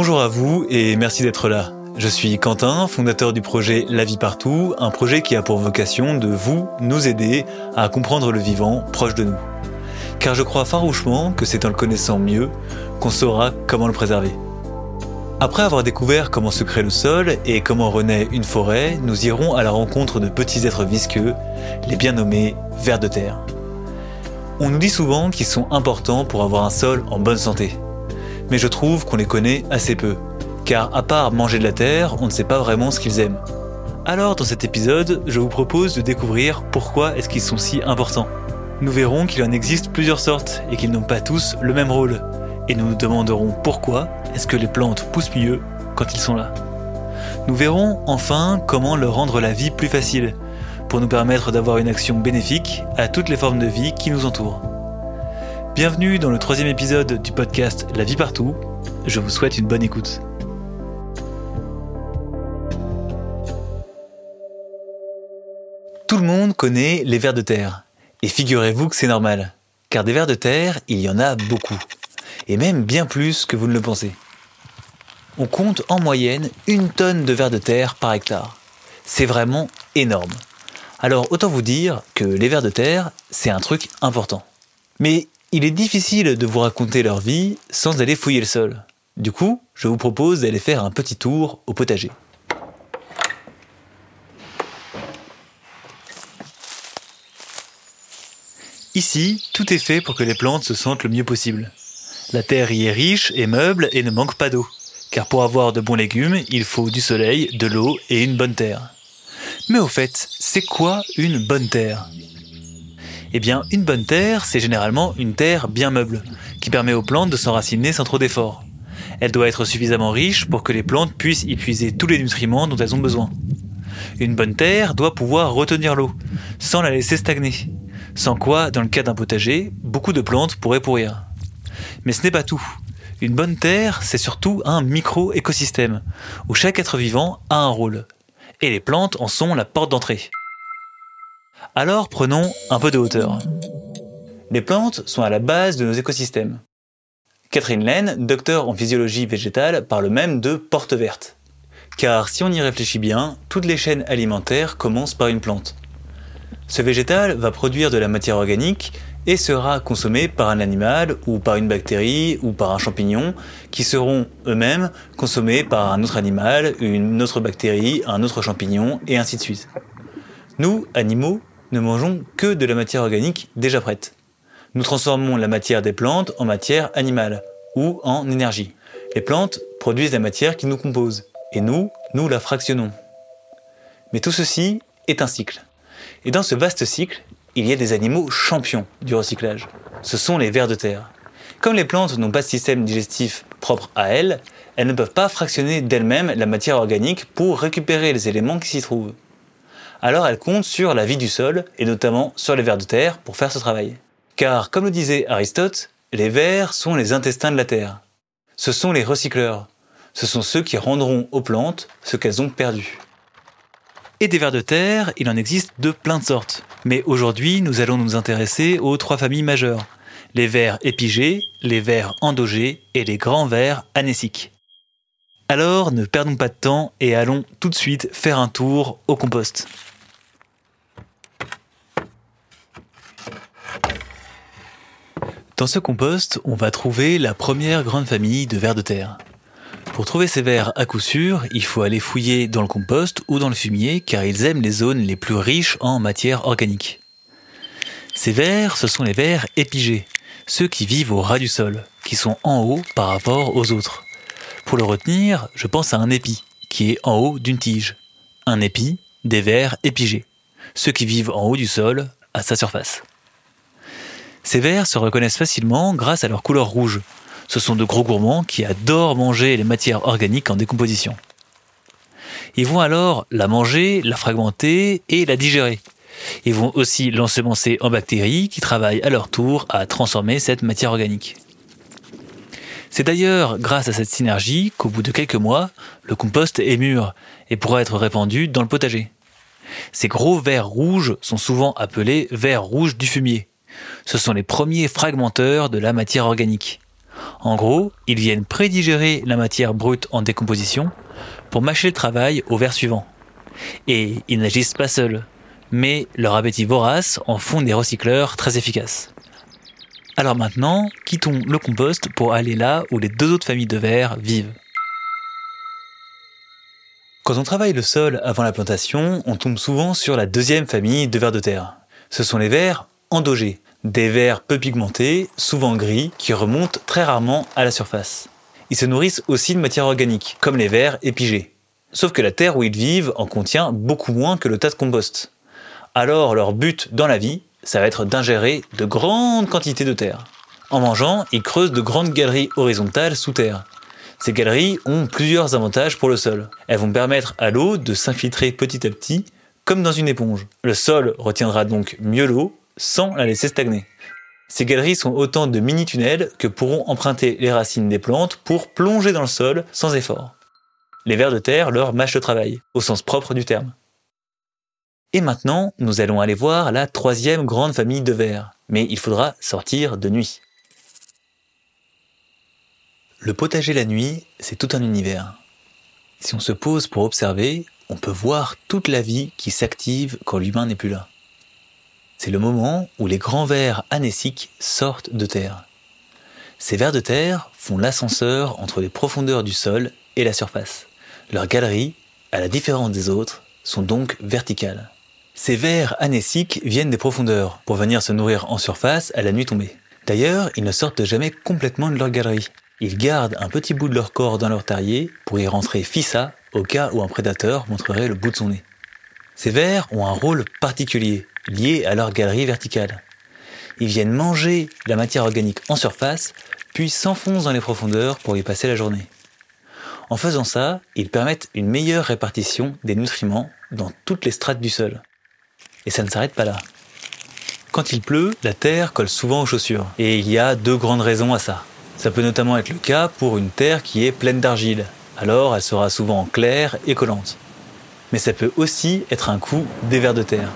Bonjour à vous et merci d'être là. Je suis Quentin, fondateur du projet La vie partout, un projet qui a pour vocation de vous, nous aider à comprendre le vivant proche de nous. Car je crois farouchement que c'est en le connaissant mieux qu'on saura comment le préserver. Après avoir découvert comment se crée le sol et comment renaît une forêt, nous irons à la rencontre de petits êtres visqueux, les bien nommés vers de terre. On nous dit souvent qu'ils sont importants pour avoir un sol en bonne santé. Mais je trouve qu'on les connaît assez peu. Car à part manger de la terre, on ne sait pas vraiment ce qu'ils aiment. Alors dans cet épisode, je vous propose de découvrir pourquoi est-ce qu'ils sont si importants. Nous verrons qu'il en existe plusieurs sortes et qu'ils n'ont pas tous le même rôle. Et nous nous demanderons pourquoi est-ce que les plantes poussent mieux quand ils sont là. Nous verrons enfin comment leur rendre la vie plus facile, pour nous permettre d'avoir une action bénéfique à toutes les formes de vie qui nous entourent. Bienvenue dans le troisième épisode du podcast La vie partout. Je vous souhaite une bonne écoute. Tout le monde connaît les vers de terre. Et figurez-vous que c'est normal. Car des vers de terre, il y en a beaucoup. Et même bien plus que vous ne le pensez. On compte en moyenne une tonne de vers de terre par hectare. C'est vraiment énorme. Alors autant vous dire que les vers de terre, c'est un truc important. Mais il est difficile de vous raconter leur vie sans aller fouiller le sol. Du coup, je vous propose d'aller faire un petit tour au potager. Ici, tout est fait pour que les plantes se sentent le mieux possible. La terre y est riche et meuble et ne manque pas d'eau. Car pour avoir de bons légumes, il faut du soleil, de l'eau et une bonne terre. Mais au fait, c'est quoi une bonne terre? Eh bien, une bonne terre, c'est généralement une terre bien meuble, qui permet aux plantes de s'enraciner sans trop d'efforts. Elle doit être suffisamment riche pour que les plantes puissent y puiser tous les nutriments dont elles ont besoin. Une bonne terre doit pouvoir retenir l'eau, sans la laisser stagner. Sans quoi, dans le cas d'un potager, beaucoup de plantes pourraient pourrir. Mais ce n'est pas tout. Une bonne terre, c'est surtout un micro-écosystème, où chaque être vivant a un rôle, et les plantes en sont la porte d'entrée. Alors prenons un peu de hauteur. Les plantes sont à la base de nos écosystèmes. Catherine Laine, docteur en physiologie végétale, parle même de porte verte. Car si on y réfléchit bien, toutes les chaînes alimentaires commencent par une plante. Ce végétal va produire de la matière organique et sera consommé par un animal ou par une bactérie ou par un champignon qui seront eux-mêmes consommés par un autre animal, une autre bactérie, un autre champignon et ainsi de suite. Nous, animaux, ne mangeons que de la matière organique déjà prête. Nous transformons la matière des plantes en matière animale ou en énergie. Les plantes produisent la matière qui nous compose et nous, nous la fractionnons. Mais tout ceci est un cycle. Et dans ce vaste cycle, il y a des animaux champions du recyclage. Ce sont les vers de terre. Comme les plantes n'ont pas de système digestif propre à elles, elles ne peuvent pas fractionner d'elles-mêmes la matière organique pour récupérer les éléments qui s'y trouvent. Alors elles comptent sur la vie du sol, et notamment sur les vers de terre, pour faire ce travail. Car, comme le disait Aristote, les vers sont les intestins de la terre. Ce sont les recycleurs. Ce sont ceux qui rendront aux plantes ce qu'elles ont perdu. Et des vers de terre, il en existe de plein de sortes. Mais aujourd'hui, nous allons nous intéresser aux trois familles majeures. Les vers épigés, les vers endogés et les grands vers anésiques. Alors, ne perdons pas de temps et allons tout de suite faire un tour au compost. Dans ce compost, on va trouver la première grande famille de vers de terre. Pour trouver ces vers à coup sûr, il faut aller fouiller dans le compost ou dans le fumier car ils aiment les zones les plus riches en matière organique. Ces vers, ce sont les vers épigés, ceux qui vivent au ras du sol, qui sont en haut par rapport aux autres. Pour le retenir, je pense à un épi, qui est en haut d'une tige. Un épi, des vers épigés, ceux qui vivent en haut du sol, à sa surface. Ces vers se reconnaissent facilement grâce à leur couleur rouge, ce sont de gros gourmands qui adorent manger les matières organiques en décomposition. Ils vont alors la manger, la fragmenter et la digérer. Ils vont aussi l'ensemencer en bactéries qui travaillent à leur tour à transformer cette matière organique. C'est d'ailleurs grâce à cette synergie qu'au bout de quelques mois, le compost est mûr et pourra être répandu dans le potager. Ces gros vers rouges sont souvent appelés vers rouges du fumier. Ce sont les premiers fragmenteurs de la matière organique. En gros, ils viennent prédigérer la matière brute en décomposition pour mâcher le travail au vers suivant. Et ils n'agissent pas seuls, mais leur appétit vorace en font des recycleurs très efficaces. Alors maintenant, quittons le compost pour aller là où les deux autres familles de vers vivent. Quand on travaille le sol avant la plantation, on tombe souvent sur la deuxième famille de vers de terre. Ce sont les vers endogés, des vers peu pigmentés, souvent gris, qui remontent très rarement à la surface. Ils se nourrissent aussi de matière organique, comme les vers épigés. Sauf que la terre où ils vivent en contient beaucoup moins que le tas de compost. Alors leur but dans la vie, ça va être d'ingérer de grandes quantités de terre. En mangeant, ils creusent de grandes galeries horizontales sous terre. Ces galeries ont plusieurs avantages pour le sol. Elles vont permettre à l'eau de s'infiltrer petit à petit, comme dans une éponge. Le sol retiendra donc mieux l'eau sans la laisser stagner. Ces galeries sont autant de mini-tunnels que pourront emprunter les racines des plantes pour plonger dans le sol sans effort. Les vers de terre leur mâchent le travail, au sens propre du terme. Et maintenant, nous allons aller voir la troisième grande famille de vers, mais il faudra sortir de nuit. Le potager la nuit, c'est tout un univers. Si on se pose pour observer, on peut voir toute la vie qui s'active quand l'humain n'est plus là. C'est le moment où les grands vers anésiques sortent de terre. Ces vers de terre font l'ascenseur entre les profondeurs du sol et la surface. Leurs galeries, à la différence des autres, sont donc verticales. Ces vers anésiques viennent des profondeurs pour venir se nourrir en surface à la nuit tombée. D'ailleurs, ils ne sortent jamais complètement de leur galerie. Ils gardent un petit bout de leur corps dans leur terrier pour y rentrer fissa au cas où un prédateur montrerait le bout de son nez. Ces vers ont un rôle particulier, lié à leur galerie verticale. Ils viennent manger la matière organique en surface, puis s'enfoncent dans les profondeurs pour y passer la journée. En faisant ça, ils permettent une meilleure répartition des nutriments dans toutes les strates du sol. Et ça ne s'arrête pas là. Quand il pleut, la terre colle souvent aux chaussures. Et il y a deux grandes raisons à ça. Ça peut notamment être le cas pour une terre qui est pleine d'argile. Alors elle sera souvent claire et collante. Mais ça peut aussi être un coup des vers de terre.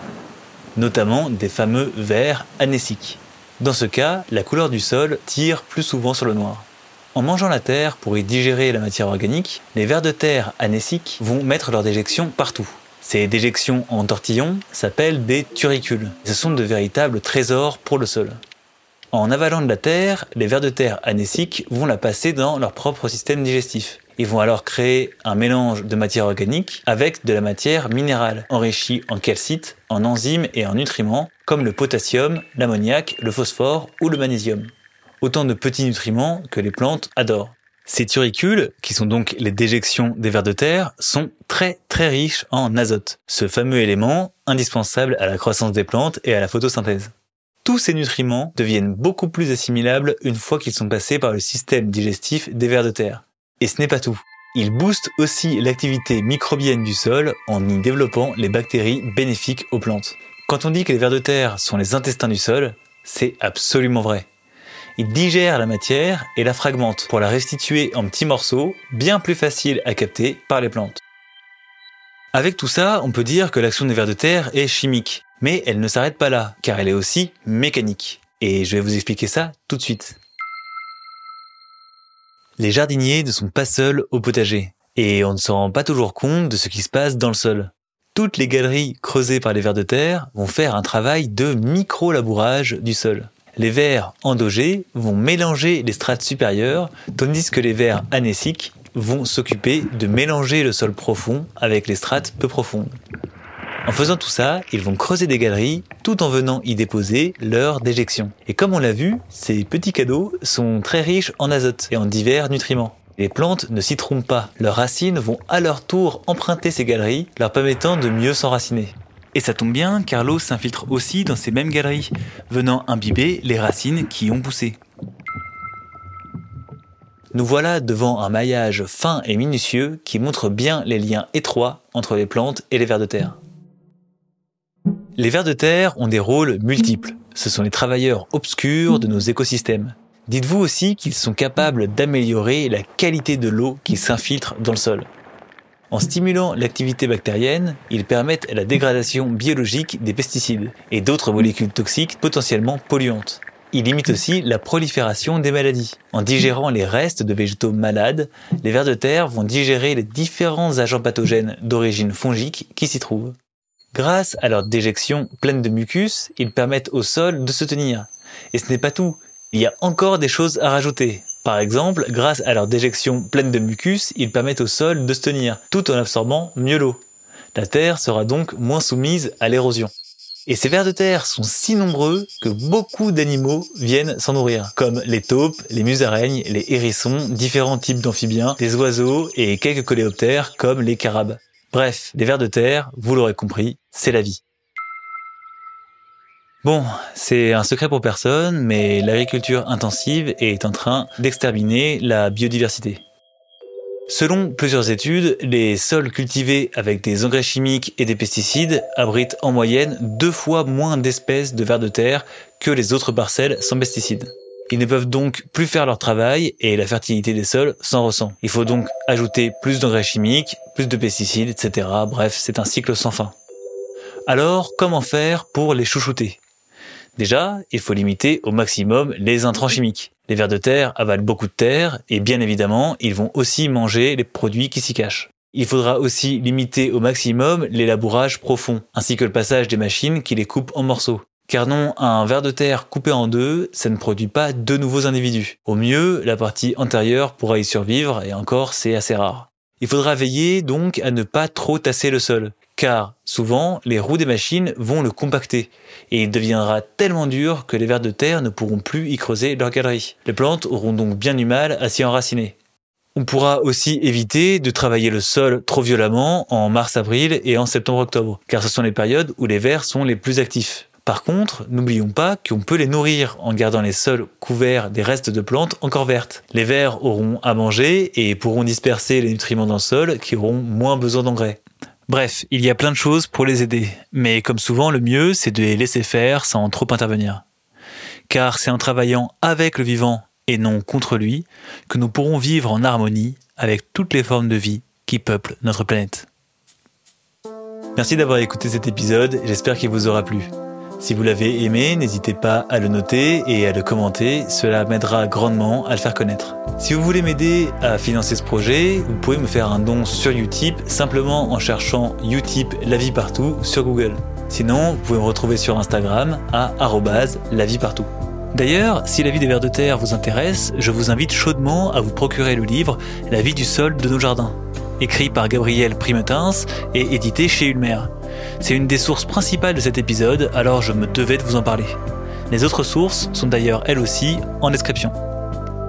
Notamment des fameux vers anésiques. Dans ce cas, la couleur du sol tire plus souvent sur le noir. En mangeant la terre pour y digérer la matière organique, les vers de terre anésiques vont mettre leur déjection partout. Ces déjections en tortillon s'appellent des turicules. Ce sont de véritables trésors pour le sol. En avalant de la terre, les vers de terre anésiques vont la passer dans leur propre système digestif. Ils vont alors créer un mélange de matière organique avec de la matière minérale, enrichie en calcite, en enzymes et en nutriments, comme le potassium, l'ammoniac, le phosphore ou le magnésium. Autant de petits nutriments que les plantes adorent. Ces turicules, qui sont donc les déjections des vers de terre, sont très très riches en azote, ce fameux élément indispensable à la croissance des plantes et à la photosynthèse. Tous ces nutriments deviennent beaucoup plus assimilables une fois qu'ils sont passés par le système digestif des vers de terre. Et ce n'est pas tout. Ils boostent aussi l'activité microbienne du sol en y développant les bactéries bénéfiques aux plantes. Quand on dit que les vers de terre sont les intestins du sol, c'est absolument vrai. Il digère la matière et la fragmente pour la restituer en petits morceaux bien plus faciles à capter par les plantes. Avec tout ça, on peut dire que l'action des vers de terre est chimique, mais elle ne s'arrête pas là, car elle est aussi mécanique. Et je vais vous expliquer ça tout de suite. Les jardiniers ne sont pas seuls au potager, et on ne se rend pas toujours compte de ce qui se passe dans le sol. Toutes les galeries creusées par les vers de terre vont faire un travail de micro-labourage du sol. Les vers endogés vont mélanger les strates supérieures, tandis que les vers anésiques vont s'occuper de mélanger le sol profond avec les strates peu profondes. En faisant tout ça, ils vont creuser des galeries tout en venant y déposer leur déjection. Et comme on l'a vu, ces petits cadeaux sont très riches en azote et en divers nutriments. Les plantes ne s'y trompent pas. Leurs racines vont à leur tour emprunter ces galeries, leur permettant de mieux s'enraciner. Et ça tombe bien, car l'eau s'infiltre aussi dans ces mêmes galeries, venant imbiber les racines qui ont poussé. Nous voilà devant un maillage fin et minutieux qui montre bien les liens étroits entre les plantes et les vers de terre. Les vers de terre ont des rôles multiples. Ce sont les travailleurs obscurs de nos écosystèmes. Dites-vous aussi qu'ils sont capables d'améliorer la qualité de l'eau qui s'infiltre dans le sol. En stimulant l'activité bactérienne, ils permettent la dégradation biologique des pesticides et d'autres molécules toxiques potentiellement polluantes. il limite aussi la prolifération des maladies. En digérant les restes de végétaux malades, les vers de terre vont digérer les différents agents pathogènes d'origine fongique qui s'y trouvent. Grâce à leur déjection pleine de mucus, ils permettent au sol de se tenir. Et ce n'est pas tout. Il y a encore des choses à rajouter. Par exemple, grâce à leur déjection pleine de mucus, ils permettent au sol de se tenir, tout en absorbant mieux l'eau. La terre sera donc moins soumise à l'érosion. Et ces vers de terre sont si nombreux que beaucoup d'animaux viennent s'en nourrir, comme les taupes, les musaraignes, les hérissons, différents types d'amphibiens, des oiseaux et quelques coléoptères comme les carabes. Bref, les vers de terre, vous l'aurez compris, c'est la vie. Bon, c'est un secret pour personne, mais l'agriculture intensive est en train d'exterminer la biodiversité. Selon plusieurs études, les sols cultivés avec des engrais chimiques et des pesticides abritent en moyenne deux fois moins d'espèces de vers de terre que les autres parcelles sans pesticides. Ils ne peuvent donc plus faire leur travail et la fertilité des sols s'en ressent. Il faut donc ajouter plus d'engrais chimiques, plus de pesticides, etc. Bref, c'est un cycle sans fin. Alors, comment faire pour les chouchouter? Déjà, il faut limiter au maximum les intrants chimiques. Les vers de terre avalent beaucoup de terre et bien évidemment, ils vont aussi manger les produits qui s'y cachent. Il faudra aussi limiter au maximum les labourages profonds, ainsi que le passage des machines qui les coupent en morceaux. Car non, un ver de terre coupé en deux, ça ne produit pas deux nouveaux individus. Au mieux, la partie antérieure pourra y survivre, et encore, c'est assez rare. Il faudra veiller donc à ne pas trop tasser le sol, car souvent, les roues des machines vont le compacter, et il deviendra tellement dur que les vers de terre ne pourront plus y creuser leur galerie. Les plantes auront donc bien du mal à s'y enraciner. On pourra aussi éviter de travailler le sol trop violemment en mars-avril et en septembre-octobre, car ce sont les périodes où les vers sont les plus actifs. Par contre, n'oublions pas qu'on peut les nourrir en gardant les sols couverts des restes de plantes encore vertes. Les vers auront à manger et pourront disperser les nutriments dans le sol qui auront moins besoin d'engrais. Bref, il y a plein de choses pour les aider, mais comme souvent, le mieux, c'est de les laisser faire sans trop intervenir. Car c'est en travaillant avec le vivant et non contre lui que nous pourrons vivre en harmonie avec toutes les formes de vie qui peuplent notre planète. Merci d'avoir écouté cet épisode, j'espère qu'il vous aura plu. Si vous l'avez aimé, n'hésitez pas à le noter et à le commenter, cela m'aidera grandement à le faire connaître. Si vous voulez m'aider à financer ce projet, vous pouvez me faire un don sur Utip simplement en cherchant Utip la vie partout sur Google. Sinon, vous pouvez me retrouver sur Instagram à la vie partout. D'ailleurs, si la vie des vers de terre vous intéresse, je vous invite chaudement à vous procurer le livre La vie du sol de nos jardins, écrit par Gabriel Primetins et édité chez Ulmer. C'est une des sources principales de cet épisode, alors je me devais de vous en parler. Les autres sources sont d'ailleurs elles aussi en description.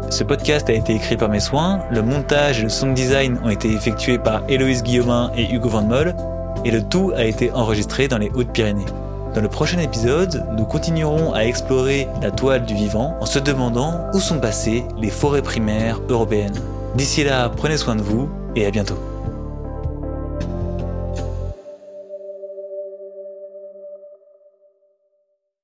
Ce podcast a été écrit par mes soins, le montage et le sound design ont été effectués par Héloïse Guillaumin et Hugo Van Moll, et le tout a été enregistré dans les Hautes-Pyrénées. Dans le prochain épisode, nous continuerons à explorer la toile du vivant en se demandant où sont passées les forêts primaires européennes. D'ici là, prenez soin de vous et à bientôt.